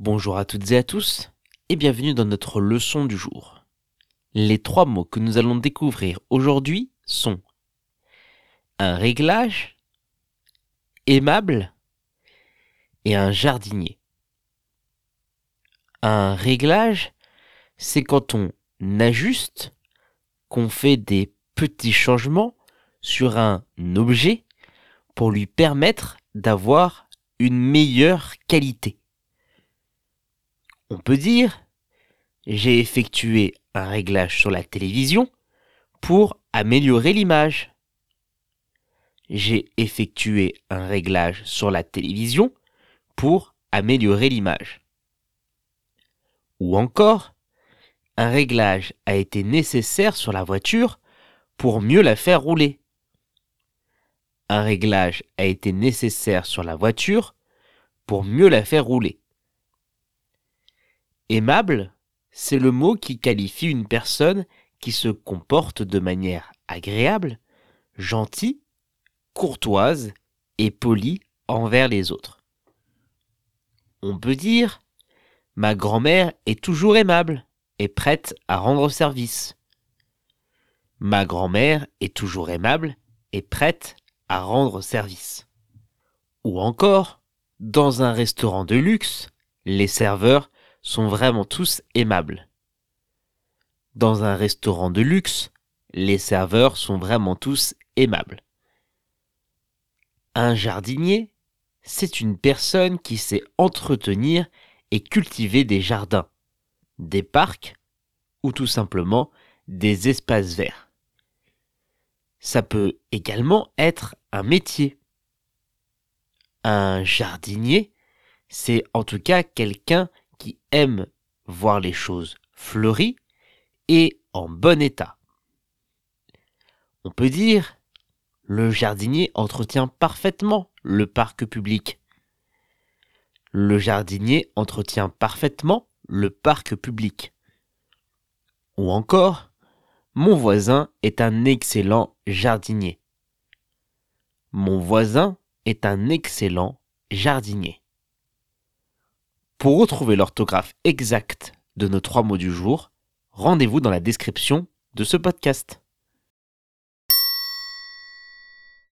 Bonjour à toutes et à tous et bienvenue dans notre leçon du jour. Les trois mots que nous allons découvrir aujourd'hui sont un réglage, aimable et un jardinier. Un réglage, c'est quand on ajuste, qu'on fait des petits changements sur un objet pour lui permettre d'avoir une meilleure qualité. On peut dire j'ai effectué un réglage sur la télévision pour améliorer l'image. J'ai effectué un réglage sur la télévision pour améliorer l'image. Ou encore, un réglage a été nécessaire sur la voiture pour mieux la faire rouler. Un réglage a été nécessaire sur la voiture pour mieux la faire rouler. Aimable, c'est le mot qui qualifie une personne qui se comporte de manière agréable, gentille, courtoise et polie envers les autres. On peut dire Ma grand-mère est toujours aimable et prête à rendre service. Ma grand-mère est toujours aimable et prête à rendre service. Ou encore, dans un restaurant de luxe, les serveurs sont vraiment tous aimables. Dans un restaurant de luxe, les serveurs sont vraiment tous aimables. Un jardinier, c'est une personne qui sait entretenir et cultiver des jardins, des parcs ou tout simplement des espaces verts. Ça peut également être un métier. Un jardinier, c'est en tout cas quelqu'un qui aime voir les choses fleuries et en bon état. On peut dire le jardinier entretient parfaitement le parc public. Le jardinier entretient parfaitement le parc public. Ou encore, mon voisin est un excellent jardinier. Mon voisin est un excellent jardinier. Pour retrouver l'orthographe exacte de nos trois mots du jour, rendez-vous dans la description de ce podcast.